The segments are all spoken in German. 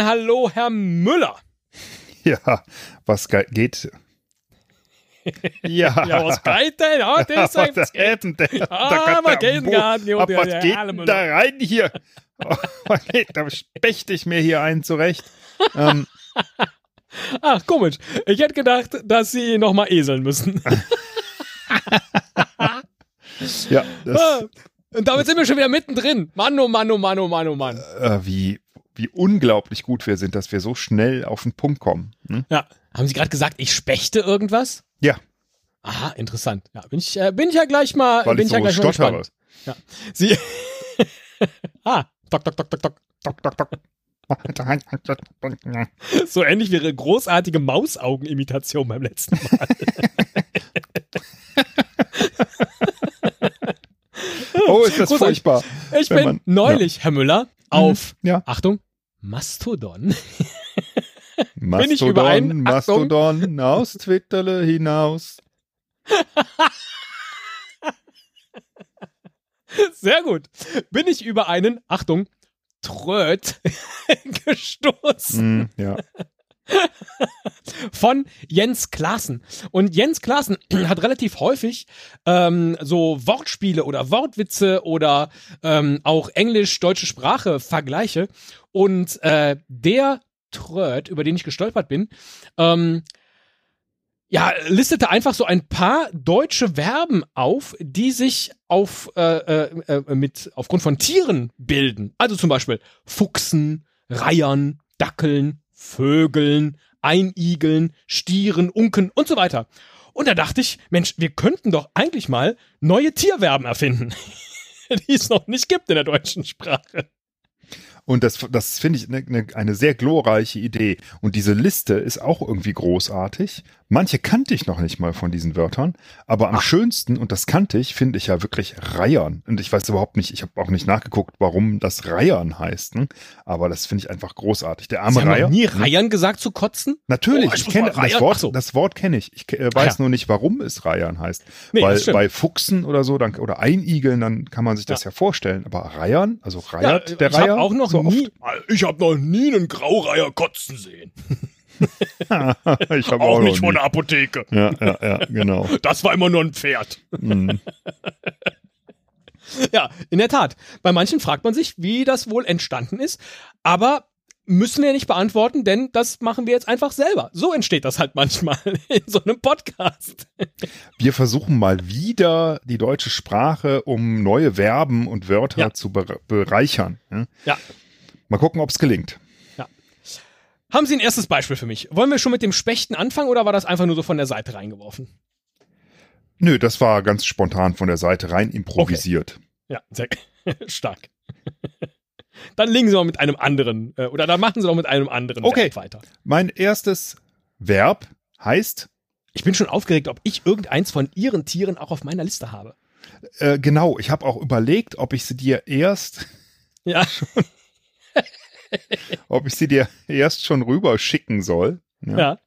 Guten Hallo, Herr Müller. Ja, was geht? Ja. ja, was geht denn? Ja, das was was geht denn? Ah, was geht denn gar nicht? Was geht denn da rein hier? Oh, da spechte ich mir hier einen zurecht. ähm. Ach, komisch. Ich hätte gedacht, dass Sie nochmal eseln müssen. ja, das, ah, und damit sind wir schon wieder mittendrin. Mann, oh Mann, oh Mann, oh Mann, oh Mann. Äh, wie, wie unglaublich gut wir sind, dass wir so schnell auf den Punkt kommen. Hm? Ja. Haben Sie gerade gesagt, ich spechte irgendwas? Ja. Aha, interessant. Ja, bin ich, äh, bin ich ja gleich mal, Weil bin ich, ich so ja gleich mal stottere. gespannt. Ja. Sie, ah, tok, tok, tok, tok, tok. Tok, tok, tok. So ähnlich wie Ihre großartige Mausaugenimitation beim letzten Mal. oh, ist das Großartig. furchtbar. Ich bin man- neulich, Herr Müller, auf, Ja. Achtung, Mastodon. Mastodon? Achtung. Mastodon, aus Twitterle hinaus. Sehr gut. Bin ich über einen, Achtung, Tröd gestoßen Hm, ja. von Jens Klaassen. Und Jens Klaassen hat relativ häufig ähm, so Wortspiele oder Wortwitze oder ähm, auch Englisch-deutsche Sprache Vergleiche. Und äh, der Tröd, über den ich gestolpert bin, ähm, ja, listete einfach so ein paar deutsche Verben auf, die sich auf äh, äh, äh, mit aufgrund von Tieren bilden. Also zum Beispiel Fuchsen, Reihern, Dackeln, Vögeln, Einigeln, Stieren, Unken und so weiter. Und da dachte ich, Mensch, wir könnten doch eigentlich mal neue Tierverben erfinden, die es noch nicht gibt in der deutschen Sprache. Und das, das finde ich eine ne, eine sehr glorreiche Idee. Und diese Liste ist auch irgendwie großartig. Manche kannte ich noch nicht mal von diesen Wörtern, aber am schönsten, und das kannte ich, finde ich ja wirklich Reihern. Und ich weiß überhaupt nicht, ich habe auch nicht nachgeguckt, warum das Reihern heißt. Ne? Aber das finde ich einfach großartig. Der arme Sie haben Reiher. noch nie? Reihern gesagt zu kotzen? Natürlich, Oh, ich ich kenne das Wort, Ach so. das Wort kenne ich. Ich äh, weiß Ah, ja. nur nicht, warum es Reihern heißt. Nee, Weil bei Fuchsen oder so, dann, oder Einigeln, dann kann man sich das ja, vorstellen. Aber Reihern, also Reiert Ja, der ich hab Reiher? auch noch so nie, ich habe noch nie einen Graureiher kotzen sehen. ich habe Auch, auch, nicht von der Apotheke. Ja, ja, ja, genau. Das war immer nur ein Pferd. Mhm. Ja, in der Tat. Bei manchen fragt man sich, wie das wohl entstanden ist. Aber müssen wir nicht beantworten, denn das machen wir jetzt einfach selber. So entsteht das halt manchmal in so einem Podcast. Wir versuchen mal wieder die deutsche Sprache, um neue Verben und Wörter Ja. zu bere- bereichern. Ja. Mal gucken, ob es gelingt. Haben Sie ein erstes Beispiel für mich? Wollen wir schon mit dem Spechten anfangen oder war das einfach nur so von der Seite reingeworfen? Nö, das war ganz spontan von der Seite rein improvisiert. Ja, sehr stark. Dann legen Sie mal mit einem anderen, äh, oder dann machen Sie doch mit einem anderen Okay. Verb weiter. Mein erstes Verb heißt Ich bin schon aufgeregt, ob ich irgendeins von Ihren Tieren auch auf meiner Liste habe. Äh, genau, ich habe auch überlegt, ob ich sie dir erst, Ja, ob ich sie dir erst schon rüber schicken soll. Ja. ja.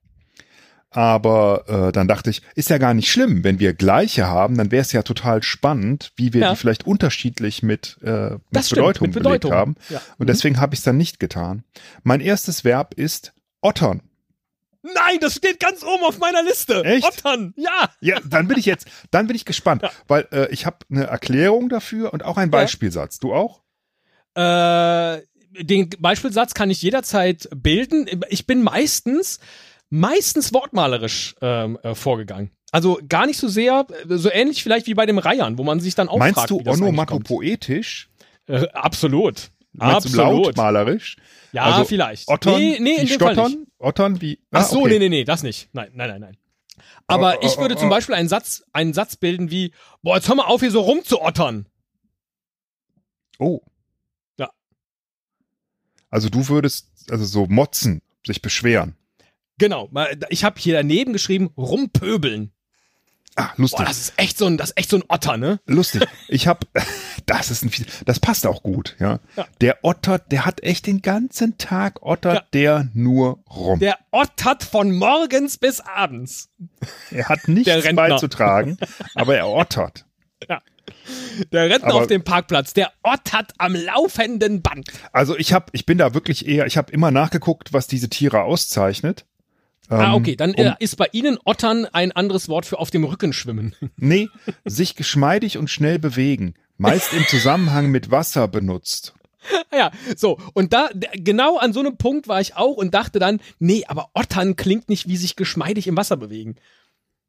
Aber äh, dann dachte ich, ist ja gar nicht schlimm, wenn wir gleiche haben, dann wäre es ja total spannend, wie wir Ja. die vielleicht unterschiedlich mit, äh, mit stimmt, Bedeutung, mit Bedeutung. belegt haben. Ja. Und deswegen habe ich es dann nicht getan. Mein erstes Verb ist ottern. Nein, das steht ganz oben auf meiner Liste. Echt? Ottern, ja. Ja, dann bin ich jetzt, dann bin ich gespannt, Ja. weil äh, ich habe eine Erklärung dafür und auch einen. Beispielsatz. Du auch? Äh, den Beispielsatz kann ich jederzeit bilden. Ich bin meistens, meistens wortmalerisch ähm, äh, vorgegangen. Also gar nicht so sehr, äh, so ähnlich vielleicht wie bei dem Reihern, wo man sich dann auch Meinst fragt, du onomatopoetisch? Äh, absolut. Meinst absolut. lautmalerisch? Ja, Also, vielleicht. Ottern nee, nee, in dem Fall stottern? nicht. Ottern wie. Ach Ah, so, okay. nee, nee, nee, das nicht. Nein, nein, nein, nein. Aber Oh, oh, ich würde oh, zum oh. Beispiel einen Satz, einen Satz bilden wie, boah, jetzt hör mal auf, hier so rumzuottern. Oh. Also du würdest, also so motzen, sich beschweren. Genau. Ich habe hier daneben geschrieben, rumpöbeln. Ah, lustig. Boah, das ist echt so ein, das ist echt so ein Otter, ne? Lustig. Ich habe, das ist ein, das passt auch gut, ja. Ja. Der ottert, der hat echt den ganzen Tag ottert Ja. der nur rum. Der ottert von morgens bis abends. er hat nichts beizutragen, aber er ottert. Der Rentner Aber- auf dem Parkplatz, der ottert am laufenden Band. Also ich habe, ich bin da wirklich eher, ich habe immer nachgeguckt, was diese Tiere auszeichnet. ah, Ähm, okay, dann um- äh, ist bei Ihnen Ottern ein anderes Wort für auf dem Rücken schwimmen. Nee, sich geschmeidig und schnell bewegen. Meist im Zusammenhang mit Wasser benutzt. Ah ja, so. Und da, genau an so einem Punkt war ich auch und dachte dann, nee, aber Ottern klingt nicht wie sich geschmeidig im Wasser bewegen.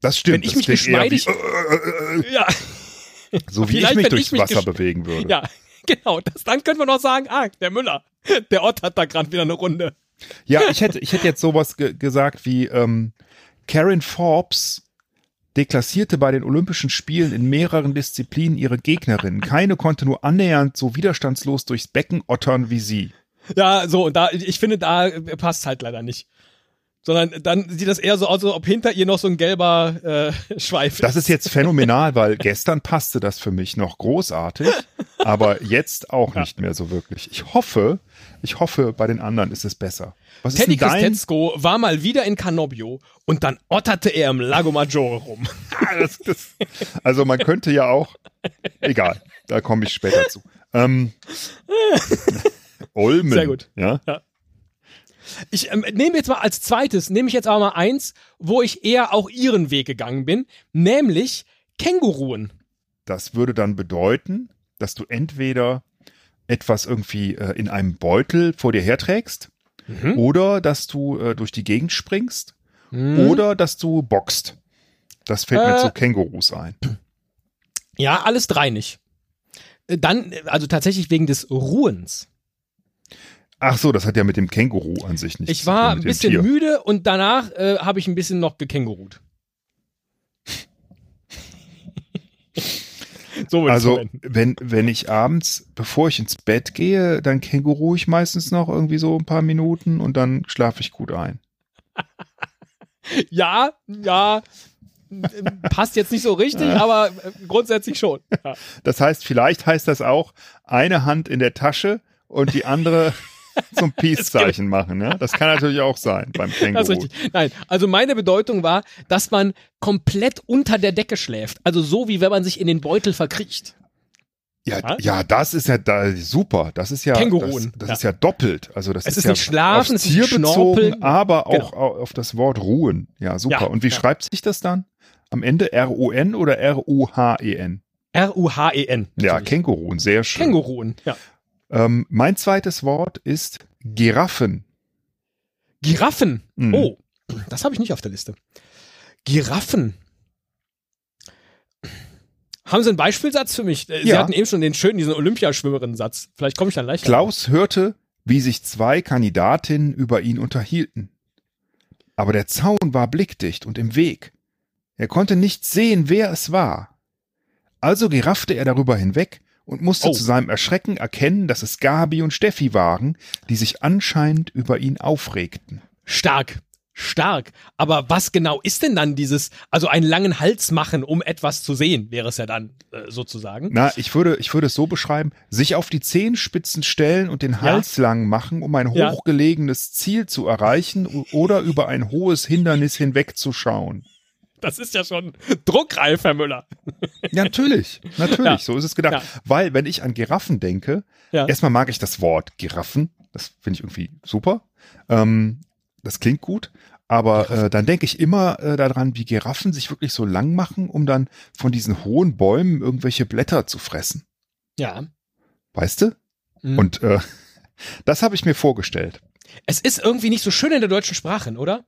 Das stimmt. Wenn ich das mich geschmeidig- Wie, äh, äh, äh, Ja, so wie ich mich durchs ich mich Wasser bewegen würde. ja, genau. Das, dann können wir noch sagen, ah, der Müller, der ottert da gerade wieder eine Runde. Ja, ich hätte, ich hätte jetzt sowas ge gesagt wie ähm, Karen Forbes deklassierte bei den Olympischen Spielen in mehreren Disziplinen ihre Gegnerin. Keine konnte nur annähernd so widerstandslos durchs Becken ottern wie sie. Ja, so, und da, ich finde, da passt halt leider nicht. Sondern dann sieht das eher so aus, als ob hinter ihr noch so ein gelber äh, Schweif Das ist jetzt phänomenal, weil gestern passte das für mich noch großartig, aber jetzt auch nicht mehr so wirklich. Ich hoffe, ich hoffe, bei den anderen ist es besser. Was Teddy ist? Christetzko war mal wieder in Canobbio und dann otterte er im Lago Maggiore rum. Das, das, also man könnte ja auch, egal, da komme ich später zu. Ähm, Olmen. Sehr gut. Ja. Ich ähm, nehme jetzt mal als zweites, nehme ich jetzt aber mal eins, wo ich eher auch ihren Weg gegangen bin, nämlich Känguruen. Das würde dann bedeuten, dass du entweder etwas irgendwie äh, in einem Beutel vor dir herträgst Mhm. oder dass du äh, durch die Gegend springst Hm. oder dass du boxt. Das fällt mir Äh. zu Kängurus ein. Ja, alles drei nicht. Äh, Dann, also tatsächlich wegen des Ruhens. Ach so, das hat ja mit dem Känguru an sich nichts Ich zu tun, war ein bisschen Tier. müde und danach äh, habe ich ein bisschen noch gekängurut. so Also, wenn, wenn ich abends, bevor ich ins Bett gehe, dann känguru ich meistens noch irgendwie so ein paar Minuten und dann schlafe ich gut ein. Ja, ja, passt jetzt nicht so richtig, aber grundsätzlich schon. Ja. Das heißt, vielleicht heißt das auch, eine Hand in der Tasche und die andere zum Peace-Zeichen machen. Ja? Das kann natürlich auch sein beim Känguru. Das ist richtig. Nein, also meine Bedeutung war, dass man komplett unter der Decke schläft. Also so, wie wenn man sich in den Beutel verkriecht. Ja, ja, das ist ja da, super. Das ist ja, Känguruen, das, das ja. ist ja doppelt. Also das Es ist, ist ja nicht schlafen, es ist nicht bezogen, aber Genau. auch au- auf das Wort ruhen. Ja, super. Ja, Und wie schreibt sich das dann? Am Ende R-U-N oder R-U-H-E-N? R-U-H-E-N. Ja. Känguruen, sehr schön. Känguruen. Ja. Ähm, mein zweites Wort ist Giraffen. Giraffen. Mhm. Oh, das habe ich nicht auf der Liste. Giraffen. Haben Sie einen Beispielsatz für mich? Äh, Sie Ja. hatten eben schon den schönen, diesen Olympiaschwimmerinnen-Satz. Vielleicht komme ich dann leicht. Klaus hörte, wie sich zwei Kandidatinnen über ihn unterhielten. Aber der Zaun war blickdicht und im Weg. Er konnte nicht sehen, wer es war. Also geraffte er darüber hinweg und musste Oh. zu seinem Erschrecken erkennen, dass es Gabi und Steffi waren, die sich anscheinend über ihn aufregten. Stark. Stark. Aber was genau ist denn dann dieses, also einen langen Hals machen, um etwas zu sehen, wäre es ja dann äh, sozusagen. Na, ich würde, ich würde es so beschreiben, sich auf die Zehenspitzen stellen und den Hals lang machen, um ein Ja. hochgelegenes Ziel zu erreichen oder über ein hohes Hindernis hinwegzuschauen. Das ist ja schon druckreif, Herr Müller. Ja, natürlich, natürlich, Ja. so ist es gedacht. Ja. Weil, wenn ich an Giraffen denke, Ja. erstmal mag ich das Wort Giraffen, das finde ich irgendwie super. Ähm, das klingt gut. Aber äh, dann denke ich immer äh, daran, wie Giraffen sich wirklich so lang machen, um dann von diesen hohen Bäumen irgendwelche Blätter zu fressen. Ja. Weißt du? Mhm. Und äh, das habe ich mir vorgestellt. Es ist irgendwie nicht so schön in der deutschen Sprache, oder?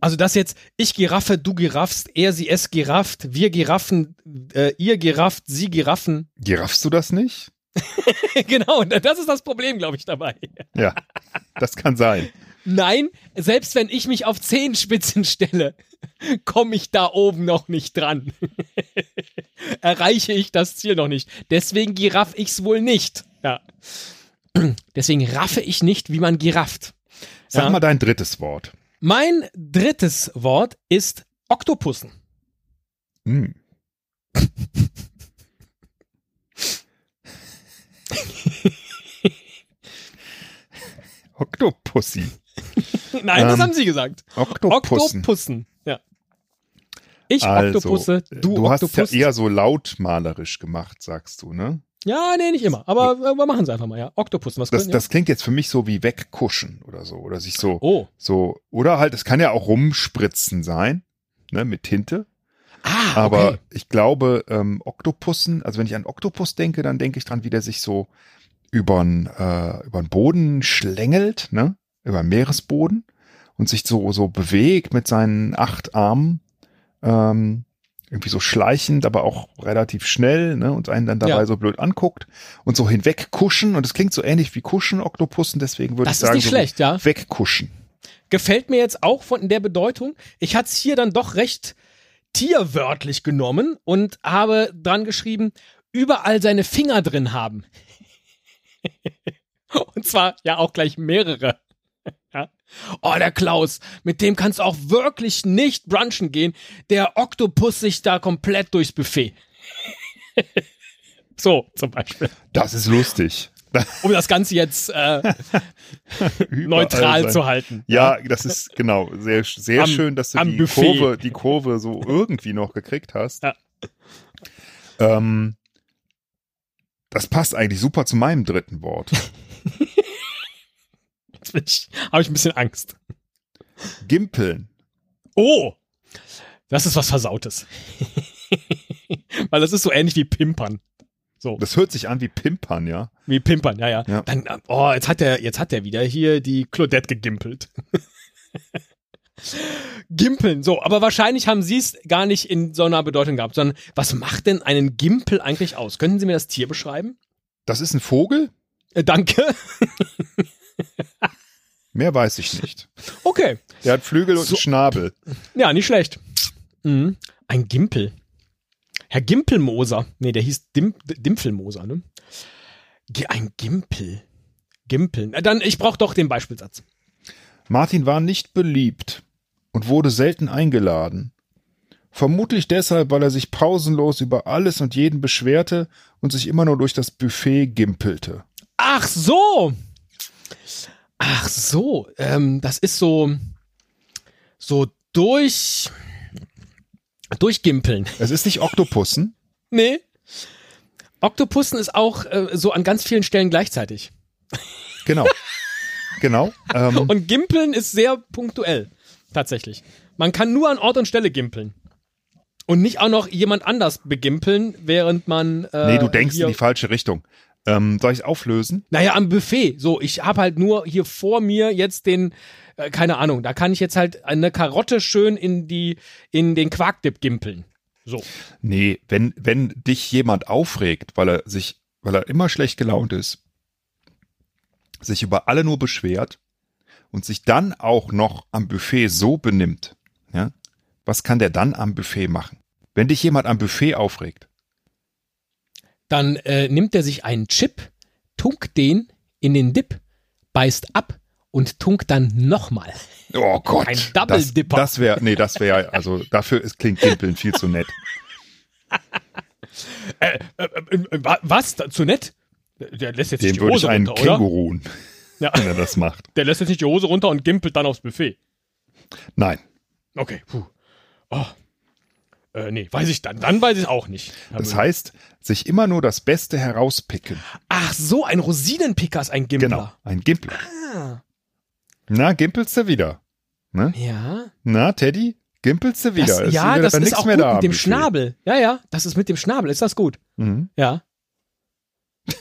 Also das jetzt, ich Giraffe, du giraffst, er, sie, es girafft, wir Giraffen, äh, ihr girafft, sie Giraffen. Giraffst du das nicht? genau, und das ist das Problem, glaube ich, dabei. Ja, das kann sein. Nein, selbst wenn ich mich auf Zehenspitzen stelle, komme ich da oben noch nicht dran. Erreiche ich das Ziel noch nicht. Deswegen giraff ich's wohl nicht. Ja. Deswegen raffe ich nicht, wie man girafft. Sag Ja. mal dein drittes Wort. Mein drittes Wort ist Oktopussen. Hm. Oktopussy. Nein, das Ähm, haben Sie gesagt. Oktopussen. Oktopussen. Ja. Ich Also, Oktopusse, du, du hast Oktopus. ja eher so lautmalerisch gemacht, sagst du, ne? Ja, nee, nicht immer. Aber äh, wir machen es einfach mal, ja. Oktopussen, was Das, können, das klingt jetzt für mich so wie wegkuschen oder so. Oder sich so, ja? Oh. so, oder halt, es kann ja auch rumspritzen sein, ne, mit Tinte. Ah, Aber okay. ich glaube, ähm, Oktopussen, also wenn ich an Oktopus denke, dann denke ich dran, wie der sich so übern, äh, übern Boden schlängelt, ne? Über den Meeresboden und sich so, so bewegt mit seinen acht Armen. Ähm, irgendwie so schleichend, aber auch relativ schnell, ne? Und einen dann dabei Ja. so blöd anguckt und so hinweg kuschen. Und es klingt so ähnlich wie Kuschen, Oktopussen, deswegen würde ich Das ist sagen, nicht so schlecht, ja. wegkuschen. Gefällt mir jetzt auch von der Bedeutung. Ich hatte es hier dann doch recht tierwörtlich genommen und habe dran geschrieben, überall seine Finger drin haben. und zwar ja auch gleich mehrere. Ja. Oh, der Klaus, mit dem kannst du auch wirklich nicht brunchen gehen. Der Oktopus sich da komplett durchs Buffet. so, zum Beispiel. Das ist lustig. Um das Ganze jetzt äh, neutral sein- zu halten. Ja, das ist genau sehr sehr Am- schön, dass du die Buffet. Kurve, die Kurve so irgendwie noch gekriegt hast. Ja. Ähm, das passt eigentlich super zu meinem dritten Wort. Habe ich ein bisschen Angst. Gimpeln. Oh, das ist was Versautes. Weil das ist so ähnlich wie Pimpern. So, Das hört sich an wie Pimpern, ja. wie Pimpern, ja, ja. Ja. Dann, oh, jetzt hat er, jetzt hat er wieder hier die Claudette gegimpelt. Gimpeln, so, aber wahrscheinlich haben sie es gar nicht in so einer Bedeutung gehabt, sondern was macht denn einen Gimpel eigentlich aus? Können Sie mir das Tier beschreiben? Das ist ein Vogel? Äh, danke. Mehr weiß ich nicht. Okay. Der hat Flügel und So. einen Schnabel. Ja, nicht schlecht. Mhm. Ein Gimpel. Herr Gimpelmoser. Nee, der hieß Dim Dimpfelmoser, ne? Ein Gimpel. Gimpeln. Dann, ich brauche doch den Beispielsatz. Martin war nicht beliebt und wurde selten eingeladen. Vermutlich deshalb, weil er sich pausenlos über alles und jeden beschwerte und sich immer nur durch das Buffet gimpelte. Ach so. Ach so. Ähm, das ist so, so durch, durchgimpeln. Es ist nicht Oktopussen. Nee. Oktopussen ist auch äh, so an ganz vielen Stellen gleichzeitig. Genau. genau. Ähm, Und Gimpeln ist sehr punktuell. Tatsächlich. Man kann nur an Ort und Stelle gimpeln. Und nicht auch noch jemand anders begimpeln, während man. Äh, nee, du denkst in die falsche Richtung. Ähm, soll ich auflösen? Naja, am Buffet. So, ich habe halt nur hier vor mir jetzt den, äh, keine Ahnung, da kann ich jetzt halt eine Karotte schön in die, in den Quarkdip gimpeln. So. Nee, wenn, wenn dich jemand aufregt, weil er sich, weil er immer schlecht gelaunt ist, sich über alle nur beschwert und sich dann auch noch am Buffet so benimmt, ja, was kann der dann am Buffet machen? Wenn dich jemand am Buffet aufregt, Dann äh, nimmt er sich einen Chip, tunkt den in den Dip, beißt ab und tunkt dann nochmal. oh Gott, Ein Double das, Dipper. das wäre, nee, das wäre, also dafür ist, klingt Gimpeln viel zu nett. Äh, äh, äh, wa- was? Zu nett? Der lässt jetzt nicht Dem die würde ich Hose einen runter, oder? Kängurun, Ja. wenn er das macht. Der lässt jetzt nicht die Hose runter und gimpelt dann aufs Buffet. Nein, Okay, puh. Oh. Äh, nee, weiß ich dann. Dann weiß ich auch nicht. das heißt, sich immer nur das Beste herauspicken. Ach so, ein Rosinenpicker ist ein Gimpler. Genau, ein Gimpler. Ah. Na, gimpelst du wieder? Ne? Ja. Na, Teddy, gimpelst du wieder? Das, Ist ja, wieder das ist auch mehr gut da mit dem. Schnabel. Ja, ja, das ist mit dem Schnabel. Ist das gut? Mhm. Ja.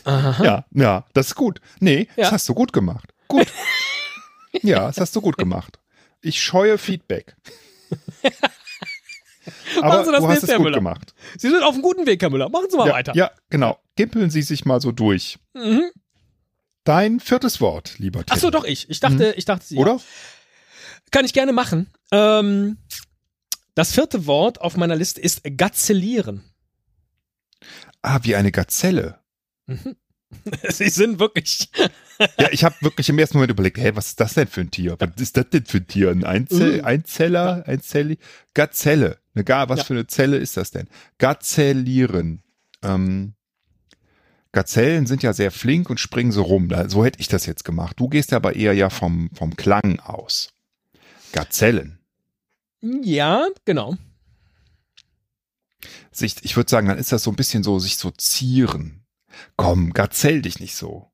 Aha. Ja, ja, das ist gut. Nee, Ja. das hast du gut gemacht. Gut. ja, das hast du gut gemacht. Ich scheue Feedback. Aber Machen Sie das du hast es Herr gut Müller. gemacht. Sie sind auf einem guten Weg, Herr Müller. Machen Sie mal Ja, weiter. ja, genau. Gimpeln Sie sich mal so durch. Mhm. Dein viertes Wort, lieber Teddy. Ach so, doch ich. Ich dachte, ich dachte Sie. ja. Oder? Kann ich gerne machen. Ähm, das vierte Wort auf meiner Liste ist gazellieren. Ah, wie eine Gazelle. Sie sind wirklich. Ja, ich habe wirklich im ersten Moment überlegt, hey, was ist das denn für ein Tier? Was ist das denn für ein Tier? Ein Einzel Mhm. Einzeller? Einzelli? Gazelle. Eine Ga was Ja. für eine Zelle ist das denn? Gazellieren. Ähm, Gazellen sind ja sehr flink und springen so rum. So hätte ich das jetzt gemacht. Du gehst aber eher ja vom, vom Klang aus. Gazellen. Ja, genau. Sich, ich würde sagen, dann ist das so ein bisschen so, sich so zieren. Komm, gazell dich nicht so.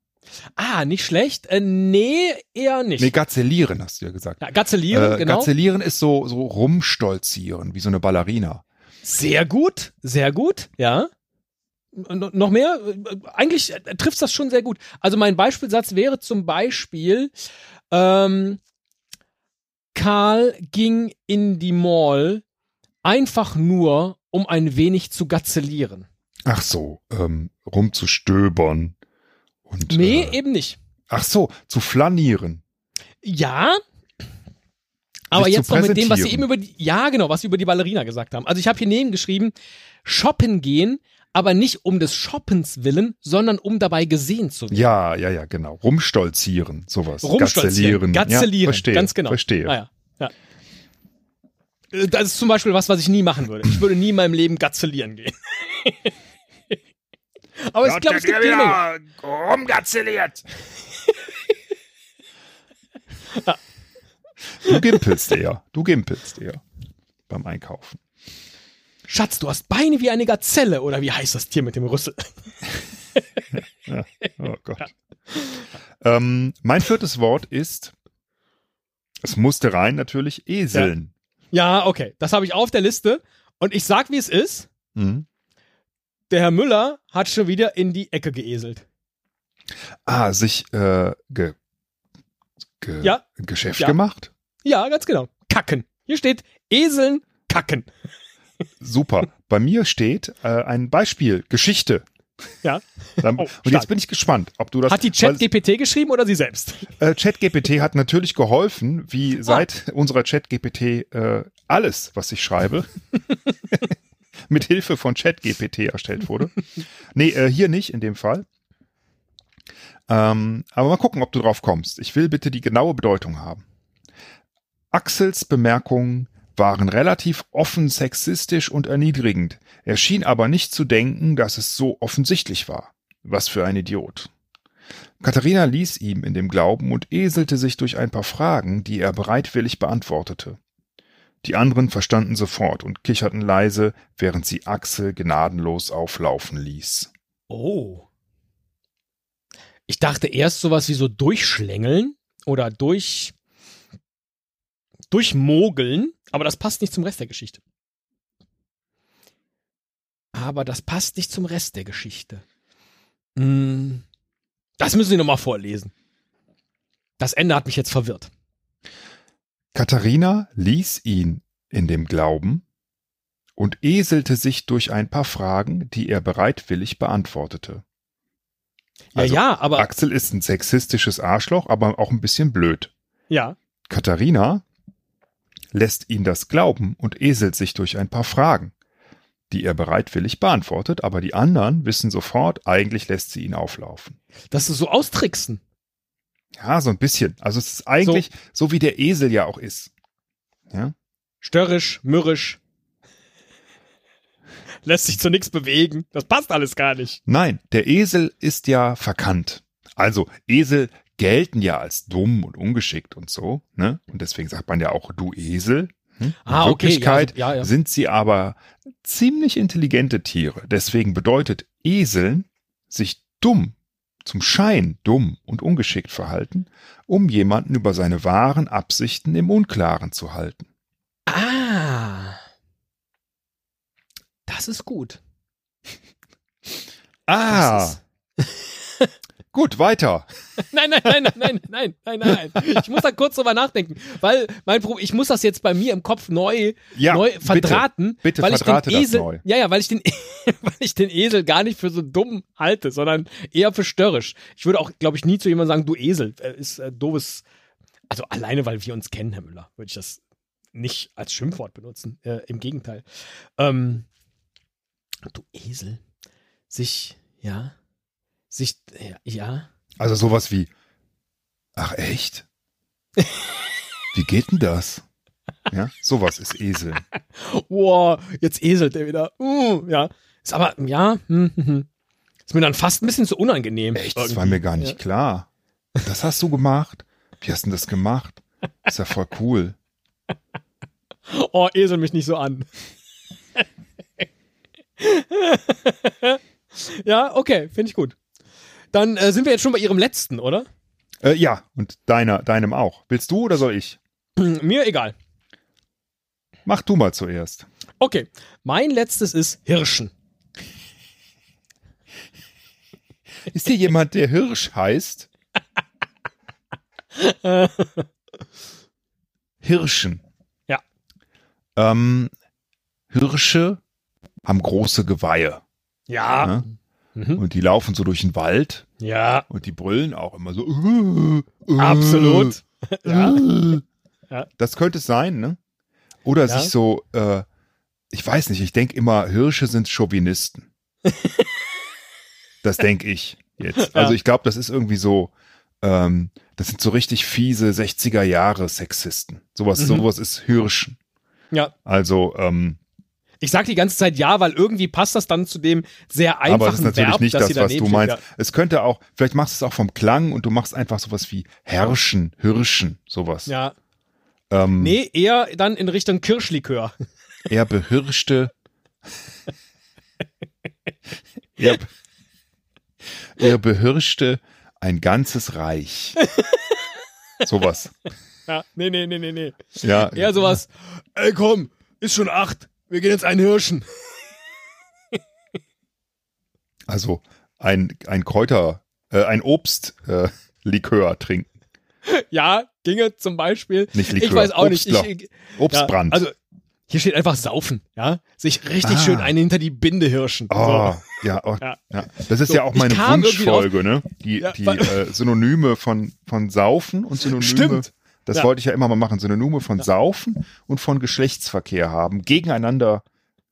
Ah, nicht schlecht. Äh, nee, eher nicht. Nee, gazellieren hast du ja gesagt. ja, Gazellieren, Äh, genau. Gazellieren ist so, so rumstolzieren, wie so eine Ballerina. Sehr gut, sehr gut, ja. N noch mehr? Eigentlich äh, trifft das schon sehr gut. Also mein Beispielsatz wäre zum Beispiel, ähm, Karl ging in die Mall einfach nur, um ein wenig zu gazellieren. Ach so, ähm, rumzustöbern. Und, Nee, äh, eben nicht. ach so, zu flanieren. Ja. Aber jetzt noch mit dem, was Sie eben über die, ja genau, was Sie über die Ballerina gesagt haben. Also ich habe hier neben geschrieben, shoppen gehen, aber nicht um des Shoppens willen, sondern um dabei gesehen zu werden. Ja, ja, ja, genau. Rumstolzieren, sowas. Rumstolzieren, gazelieren, Ja, verstehe, ganz genau. Verstehe. Ah, ja. ja. Äh, Das ist zum Beispiel was, was ich nie machen würde. Ich würde nie in meinem Leben gazelieren gehen. aber ich glaube, es gibt jede Menge. Rumgazeliert. du gimpelst eher. Du gimpelst eher beim Einkaufen. Schatz, du hast Beine wie eine Gazelle oder wie heißt das Tier mit dem Rüssel? Oh Gott. Ähm, mein viertes Wort ist, es musste rein natürlich, Eseln. Ja, okay, das habe ich auf der Liste und ich sag, wie es ist. Mhm. Der Herr Müller hat schon wieder in die Ecke geeselt. Ah, sich äh, ge, ge, Ja. Geschäft Ja. gemacht? Ja, ganz genau. Kacken. Hier steht Eseln kacken. Super. Bei mir steht äh, ein Beispiel, Geschichte. Ja. Dann, Oh, und stark. jetzt bin ich gespannt, ob du das. Hat die Chat-GPT geschrieben oder sie selbst? Äh, ChatGPT hat natürlich geholfen, Ah. wie seit unserer ChatGPT äh, alles, was ich schreibe, mit Hilfe von ChatGPT erstellt wurde. Nee, äh, hier nicht in dem Fall. Ähm, aber mal gucken, ob du drauf kommst. Ich will bitte die genaue Bedeutung haben. Axels Bemerkungen waren relativ offen sexistisch und erniedrigend. Er schien aber nicht zu denken, dass es so offensichtlich war. Was für ein Idiot. Katharina ließ ihm in dem Glauben und eselte sich durch ein paar Fragen, die er bereitwillig beantwortete. Die anderen verstanden sofort und kicherten leise, während sie Axel gnadenlos auflaufen ließ. Oh. Ich dachte erst sowas wie so durchschlängeln oder durch durchmogeln, aber das passt nicht zum Rest der Geschichte. Aber das passt nicht zum Rest der Geschichte. Hm, Das müssen Sie nochmal vorlesen. Das Ende hat mich jetzt verwirrt. Katharina ließ ihn in dem Glauben und eselte sich durch ein paar Fragen, die er bereitwillig beantwortete. Ja, Also, ja, aber Axel ist ein sexistisches Arschloch, aber auch ein bisschen blöd. ja. Katharina lässt ihn das glauben und eselt sich durch ein paar Fragen, die er bereitwillig beantwortet, aber die anderen wissen sofort, eigentlich lässt sie ihn auflaufen. Das ist so austricksen. Ja, so ein bisschen. Also es ist eigentlich so, wie der Esel ja auch ist. Ja? Störrisch, mürrisch. Lässt sich zu nichts bewegen. Das passt alles gar nicht. Nein, der Esel ist ja verkannt. Also Esel gelten ja als dumm und ungeschickt und so, ne? Und deswegen sagt man ja auch du Esel. Hm? In Ah, okay, Wirklichkeit ja, ja, ja. sind sie aber ziemlich intelligente Tiere. Deswegen bedeutet Eseln sich dumm, zum Schein dumm und ungeschickt verhalten, um jemanden über seine wahren Absichten im Unklaren zu halten. Ah. Das ist gut. Ah, Das gut, weiter. Nein, nein, nein, nein, nein, nein, nein, nein. Ich muss da kurz drüber nachdenken, weil mein Problem, ich muss das jetzt bei mir im Kopf neu, Ja, neu bitte. verdrahten, bitte weil verdrate ich den das Esel, neu. ja, ja, weil ich den, weil ich den Esel gar nicht für so dumm halte, sondern eher für störrisch. Ich würde auch, glaube ich, nie zu jemandem sagen, du Esel, äh, ist äh, doofes, also alleine, weil wir uns kennen, Herr Müller, würde ich das nicht als Schimpfwort benutzen. Äh, Im Gegenteil. Ähm, du Esel, sich, ja, sich, ja, ja. Also sowas wie, ach echt? Wie geht denn das? Ja, sowas ist Esel. Wow, jetzt eselt er wieder. Uh, ja. Ist aber, ja, hm, hm, hm. ist mir dann fast ein bisschen zu unangenehm. Echt, das irgendwie. war mir gar nicht klar. Das hast du gemacht? Wie hast du denn das gemacht? Ist ja voll cool. Oh, esel mich nicht so an. Ja, okay, finde ich gut. Dann äh, sind wir jetzt schon bei Ihrem letzten, oder? Äh, ja, und deiner, deinem auch. Willst du oder soll ich? Mir egal. Mach du mal zuerst. Okay, mein letztes ist Hirschen. Ist hier jemand, der Hirsch heißt? Hirschen. Ja. Ähm, Hirsche haben große Geweihe. Ja. Ne? Mhm. Und die laufen so durch den Wald Ja, und die brüllen auch immer so. "Äh, äh, absolut. Äh." Ja. Das könnte es sein, ne? Oder Ja. sich so, äh, ich weiß nicht, ich denke immer, Hirsche sind Chauvinisten. das denke ich jetzt. Also ich glaube, das ist irgendwie so, ähm, das sind so richtig fiese 60er Jahre Sexisten. Sowas, Mhm. sowas ist Hirschen. ja. Also, ähm, Ich sag die ganze Zeit ja, weil irgendwie passt das dann zu dem sehr einfachen aber es ist natürlich Verb, nicht das, was du meinst. steht. Es könnte auch, vielleicht machst du es auch vom Klang und du machst einfach sowas wie Herrschen, Hirschen, sowas. Ja. ja. Ähm, Nee, eher dann in Richtung Kirschlikör. Er behirschte. er, er behirschte ein ganzes Reich. Sowas. Ja, nee, nee, nee, nee, nee. Ja, Eher sowas, ey komm, ist schon acht, wir gehen jetzt einen Hirschen. also ein, ein Kräuter, äh, ein Obstlikör äh, trinken. Ja, ginge zum Beispiel. Nicht Likör, ich weiß auch nicht. Obstler. Ich, Obstbrand. Ja, also hier steht einfach saufen, ja. Sich richtig Ah. schön einen hinter die Binde hirschen. Oh, So. ja, oh, Ja. ja. Das ist So, ja auch meine Wunschfolge, ne? Die, Ja, die äh, Synonyme von, von Saufen und Synonyme. Stimmt. Das Ja. wollte ich ja immer mal machen. Synonyme von Saufen und von Geschlechtsverkehr haben, gegeneinander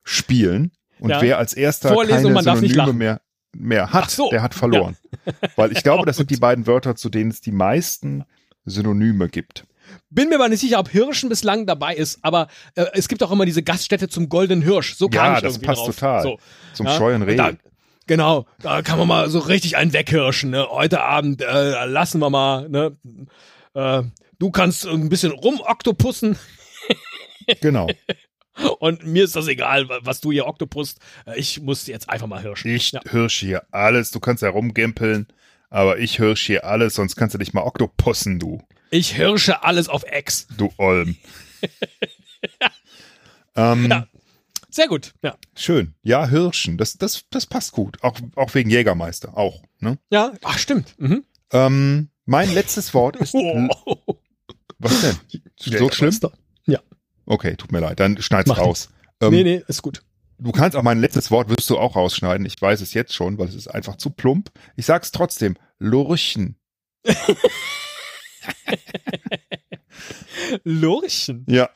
spielen. Und Ja. wer als erster Vorlesen keine Synonyme mehr, mehr hat, so. der hat verloren. Weil ich glaube, das sind die beiden Wörter, zu denen es die meisten Synonyme gibt. Bin mir aber nicht sicher, ob Hirschen bislang dabei ist, aber äh, es gibt auch immer diese Gaststätte zum Goldenen Hirsch. So kam Ja, ich das passt drauf. total. So. Zum Ja, scheuen Reh. Da, genau, da kann man mal so richtig einen weghirschen. Ne? Heute Abend äh, lassen wir mal. Ne? Äh, du kannst ein bisschen rumoktopussen Genau. und mir ist das egal, wa- was du hier oktopust. Äh, Ich muss jetzt einfach mal hirschen. Ich Ja. hirsch hier alles. Du kannst ja rumgimpeln, aber ich hirsch hier alles, sonst kannst du dich mal oktopussen, du. Ich hirsche alles auf Ex. Du Olm. ähm, Ja. Sehr gut. Ja, Schön. Ja, Hirschen. Das, das, das passt gut. Auch, auch wegen Jägermeister. Auch. Ne? ja. ach stimmt. Mhm. Ähm, mein letztes Wort ist. Oh. Was denn? So schlimm? Ja. Okay, tut mir leid. Dann schneid's Macht raus. Ähm, nee, nee, ist gut. Du kannst auch mein letztes Wort, wirst du auch rausschneiden. Ich weiß es jetzt schon, weil es ist einfach zu plump. Ich sag's trotzdem. Lurchen. Lurchen. Ja.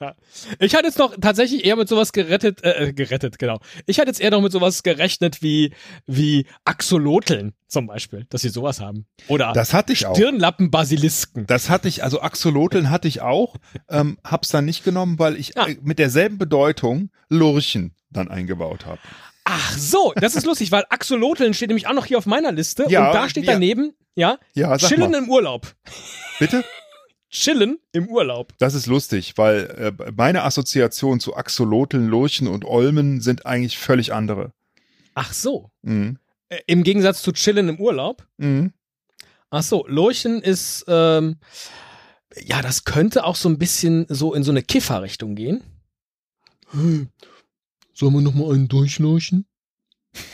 Ich hatte jetzt noch tatsächlich eher mit sowas gerettet, äh, äh, gerettet, genau. Ich hatte jetzt eher noch mit sowas gerechnet wie, wie Axoloteln zum Beispiel, dass sie sowas haben. Oder Das hatte ich auch. Stirnlappen-Basilisken. Das hatte ich, also Axoloteln hatte ich auch, ähm, hab's dann nicht genommen, weil ich Ja. äh, mit derselben Bedeutung Lurchen dann eingebaut habe. Ach so, das ist lustig, weil Axoloteln steht nämlich auch noch hier auf meiner Liste Ja, und da steht ja. daneben, ja, Ja, chillen mal. im Urlaub. Bitte? Chillen im Urlaub. Das ist lustig, weil äh, meine Assoziationen zu Axoloteln, Lurchen und Olmen sind eigentlich völlig andere. Ach so. Mhm. Äh, Im Gegensatz zu chillen im Urlaub. Mhm. Ach so, Lurchen ist, ähm, ja, das könnte auch so ein bisschen so in so eine Kiffer-Richtung gehen. Hey, sollen wir noch mal einen durchleuchten?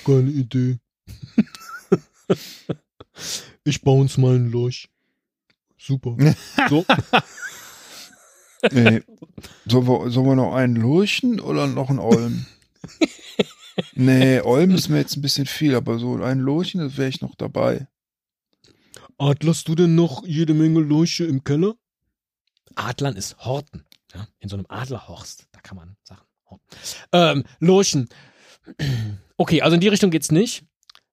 Keine Idee. ich baue uns mal einen Lurch. Super. So. Äh, sollen, wir, sollen wir noch einen Lurchen oder noch einen Olm? nee, Olm ist mir jetzt ein bisschen viel, aber so ein Lurchen, das wäre ich noch dabei. Adlerst du denn noch jede Menge Lurche im Keller? Adlern ist Horten. Ja? In so einem Adlerhorst. Da kann man Sachen horten. Ähm, Lurchen. Okay, also in die Richtung geht's nicht.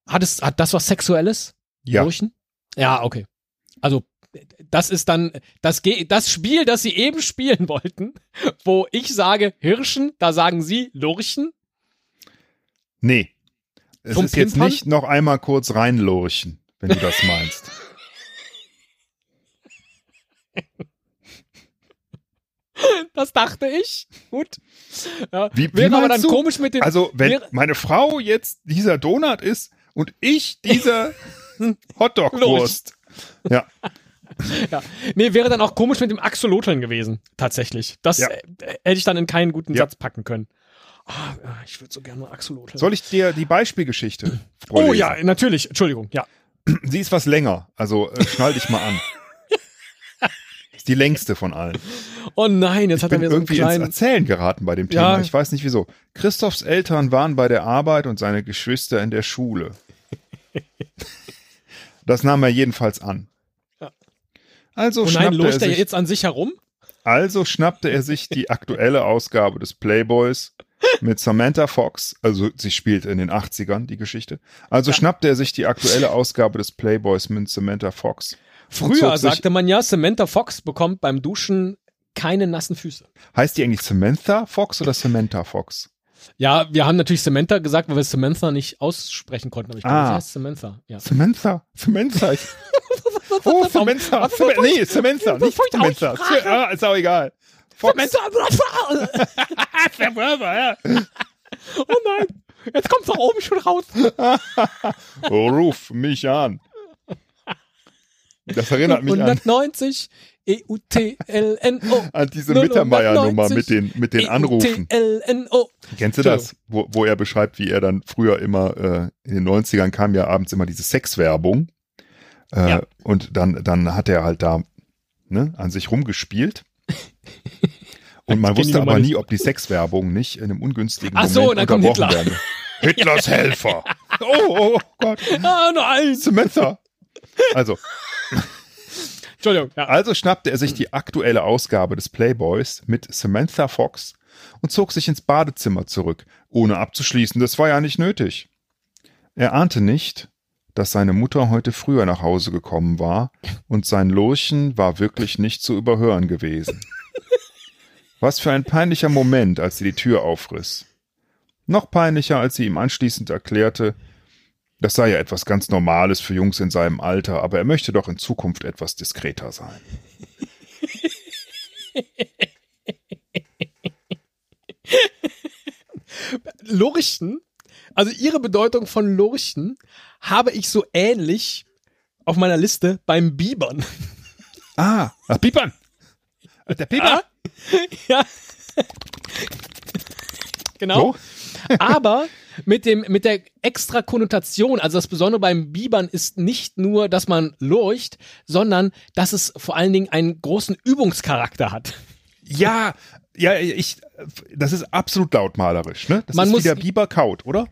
Hat es, hat das was Sexuelles? Ja. Lurchen? Ja, okay. Also, das ist dann das, das Spiel, das sie eben spielen wollten, wo ich sage Hirschen, da sagen sie Lurchen. Nee. Es Vom ist jetzt Pimpern? nicht noch einmal kurz reinlurchen, wenn du das meinst. Das dachte ich. Gut. Ja, Wie, wie wäre aber dann du? komisch mit dem. Also, wenn wäre- meine Frau jetzt dieser Donut ist und ich dieser Hotdog-Wurst. Ja, Ja. Nee, wäre dann auch komisch mit dem Axolotln gewesen, tatsächlich. Das Ja. äh, hätte ich dann in keinen guten Ja. Satz packen können. Ja, ich würde so gerne mal Axolotl. soll ich dir die Beispielgeschichte oh vorlesen? ja, natürlich. Entschuldigung. Ja. Sie ist was länger, also äh, schnall dich mal an. Ist die längste von allen. Oh nein, jetzt Ich hat er mir so irgendwie ins kleinen. Erzählen geraten bei dem Thema. Ja. Ich weiß nicht wieso. Christophs Eltern waren bei der Arbeit und seine Geschwister in der Schule. Das nahm er jedenfalls an. Also, Oh nein, schnappte er er sich, jetzt an sich herum? also schnappte er sich die aktuelle Ausgabe des Playboys mit Samantha Fox. Also sie spielt in den 80ern die Geschichte. Also Ja. schnappte er sich die aktuelle Ausgabe des Playboys mit Samantha Fox. Früher sagte man ja, Samantha Fox bekommt beim Duschen keine nassen Füße. Heißt die eigentlich Samantha Fox oder Samantha Fox? Ja, wir haben natürlich Samantha gesagt, weil wir Samantha nicht aussprechen konnten. Aber ich glaube, Ah. sie heißt Samantha. Ja. Samantha, Samantha. Oh, Sam nee, Samantha, nicht. Aussprache. Ah, ist auch egal. Samantha! oh nein, jetzt kommt's doch oben schon raus. Ruf mich an. Das erinnert mich an, 190 E-U-T-L-N-O. an diese Mittermeier-Nummer mit den, mit E den Anrufen. E-U-T-L-N-O. Kennst du das? Wo, wo er beschreibt, wie er dann früher immer, äh, in den 90ern kam ja abends immer diese Sexwerbung. Äh, Ja. Und dann, dann hat er halt da ne, an sich rumgespielt. Und man wusste aber nie, ob die Sexwerbung nicht in einem ungünstigen Ach Moment so, dann kommt unterbrochen Hitler. werden. Hitlers Helfer. Oh, oh Gott. Ah, nein. Samantha. Also, Entschuldigung. Ja. also schnappte er sich die aktuelle Ausgabe des Playboys mit Samantha Fox und zog sich ins Badezimmer zurück, ohne abzuschließen, das war ja nicht nötig. Er ahnte nicht, dass seine Mutter heute früher nach Hause gekommen war und sein Lurchen war wirklich nicht zu überhören gewesen. Was für ein peinlicher Moment, als sie die Tür aufriss. Noch peinlicher, als sie ihm anschließend erklärte, das sei ja etwas ganz Normales für Jungs in seinem Alter, aber er möchte doch in Zukunft etwas diskreter sein. Lurchen, also ihre Bedeutung von Lurchen, habe ich so ähnlich auf meiner Liste beim Bibern. Ah, ach, Piepern. Der Pieper. ja. genau. So? Aber mit dem, mit der extra Konnotation, also das Besondere beim Bibern ist nicht nur, dass man lurcht, sondern dass es vor allen Dingen einen großen Übungscharakter hat. Ja, ja, ich, das ist absolut lautmalerisch, ne? Das Man ist muss- wie der Biber kaut, oder?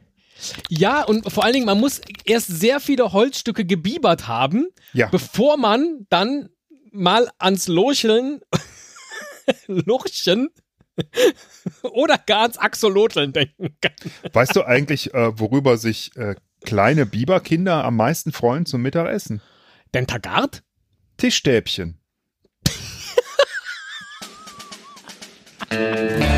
Ja, und vor allen Dingen, man muss erst sehr viele Holzstücke gebiebert haben, ja. bevor man dann mal ans Locheln, Lurchen oder gar ans Axoloteln denken kann. Weißt du eigentlich, äh, worüber sich äh, kleine Biberkinder am meisten freuen zum Mittagessen? Den Tagart? Tischstäbchen.